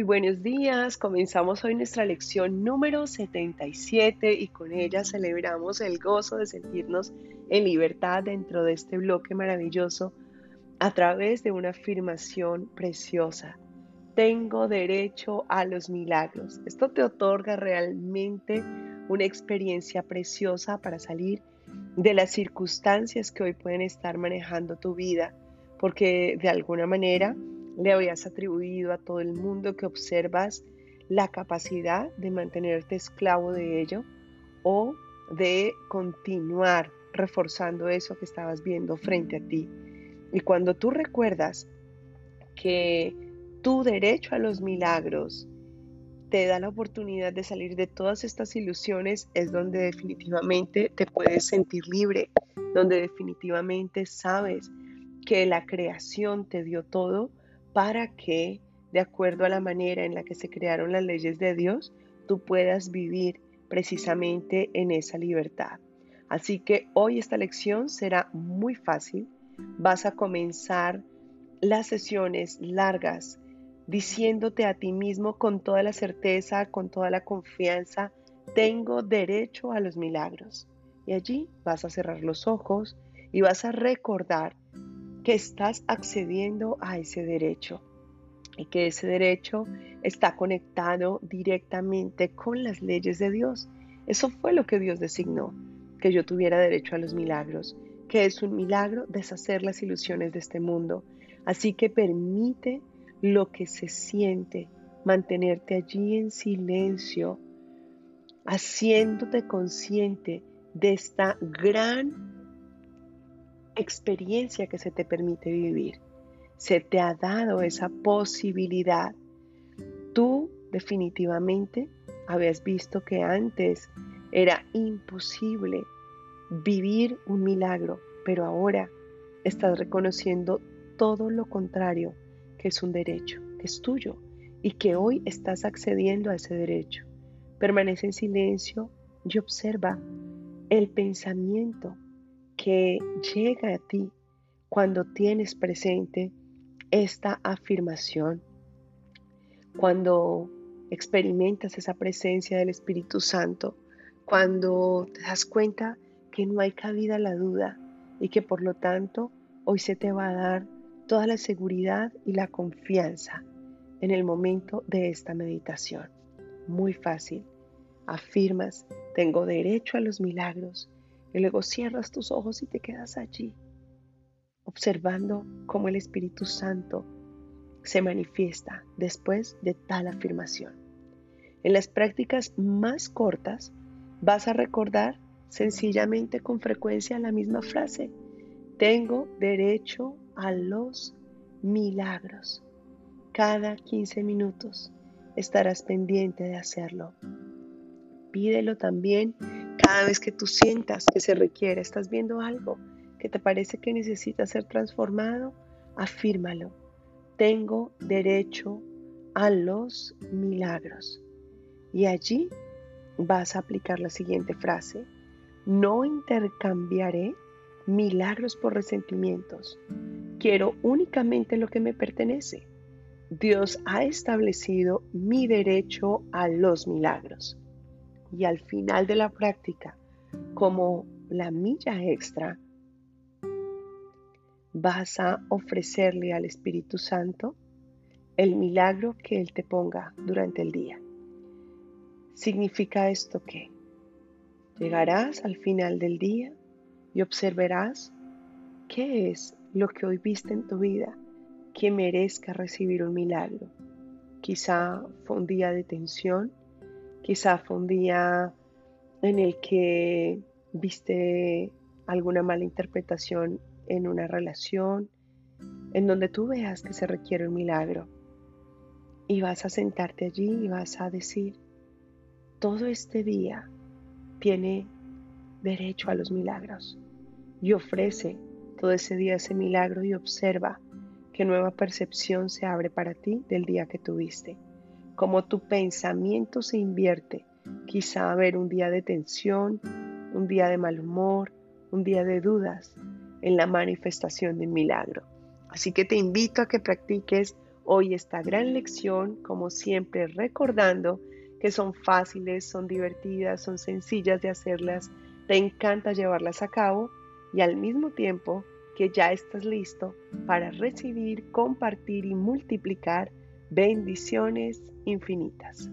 muy buenos días. Comenzamos hoy nuestra lección número 77 y con ella celebramos el gozo de sentirnos en libertad dentro de este bloque maravilloso a través de una afirmación preciosa. Tengo derecho a los milagros. Esto te otorga realmente una experiencia preciosa para salir de las circunstancias que hoy pueden estar manejando tu vida, porque de alguna manera le habías atribuido a todo el mundo que observas la capacidad de mantenerte esclavo de ello o de continuar reforzando eso que estabas viendo frente a ti. Y cuando tú recuerdas que tu derecho a los milagros te da la oportunidad de salir de todas estas ilusiones, es donde definitivamente te puedes sentir libre, donde definitivamente sabes que la creación te dio todo para que, de acuerdo a la manera en la que se crearon las leyes de Dios, tú puedas vivir precisamente en esa libertad. Así que hoy esta lección será muy fácil. Vas a comenzar las sesiones largas diciéndote a ti mismo con toda la certeza, con toda la confianza, tengo derecho a los milagros. Y allí vas a cerrar los ojos y vas a recordar que estás accediendo a ese derecho y que ese derecho está conectado directamente con las leyes de Dios. Eso fue lo que Dios designó, que yo tuviera derecho a los milagros, que es un milagro deshacer las ilusiones de este mundo. Así que permite lo que se siente, mantenerte allí en silencio, haciéndote consciente de esta gran experiencia que se te permite vivir. Se te ha dado esa posibilidad. Tú definitivamente habías visto que antes era imposible vivir un milagro, pero ahora estás reconociendo todo lo contrario, que es un derecho, que es tuyo y que hoy estás accediendo a ese derecho. Permanece en silencio y observa el pensamiento que llega a ti cuando tienes presente esta afirmación, cuando experimentas esa presencia del Espíritu Santo, cuando te das cuenta que no hay cabida a la duda y que por lo tanto hoy se te va a dar toda la seguridad y la confianza en el momento de esta meditación. Muy fácil. Afirmas, tengo derecho a los milagros y luego cierras tus ojos y te quedas allí, observando cómo el Espíritu Santo se manifiesta después de tal afirmación. En las prácticas más cortas vas a recordar sencillamente con frecuencia la misma frase. Tengo derecho a los milagros. Cada 15 minutos estarás pendiente de hacerlo. Pídelo también cada vez que tú sientas que se requiere, estás viendo algo que te parece que necesita ser transformado, afírmalo. Tengo derecho a los milagros. Y allí vas a aplicar la siguiente frase. No intercambiaré milagros por resentimientos. Quiero únicamente lo que me pertenece. Dios ha establecido mi derecho a los milagros y al final de la práctica, como la milla extra, vas a ofrecerle al Espíritu Santo el milagro que Él te ponga durante el día. Significa esto que llegarás al final del día y observarás qué es lo que hoy viste en tu vida que merezca recibir un milagro. Quizá fue un día de tensión, Quizá fue un día en el que viste alguna mala interpretación en una relación, en donde tú veas que se requiere un milagro. Y vas a sentarte allí y vas a decir, todo este día tiene derecho a los milagros. Y ofrece todo ese día ese milagro y observa qué nueva percepción se abre para ti del día que tuviste como tu pensamiento se invierte. Quizá haber un día de tensión, un día de mal humor, un día de dudas en la manifestación del milagro. Así que te invito a que practiques hoy esta gran lección, como siempre recordando que son fáciles, son divertidas, son sencillas de hacerlas, te encanta llevarlas a cabo y al mismo tiempo que ya estás listo para recibir, compartir y multiplicar bendiciones infinitas.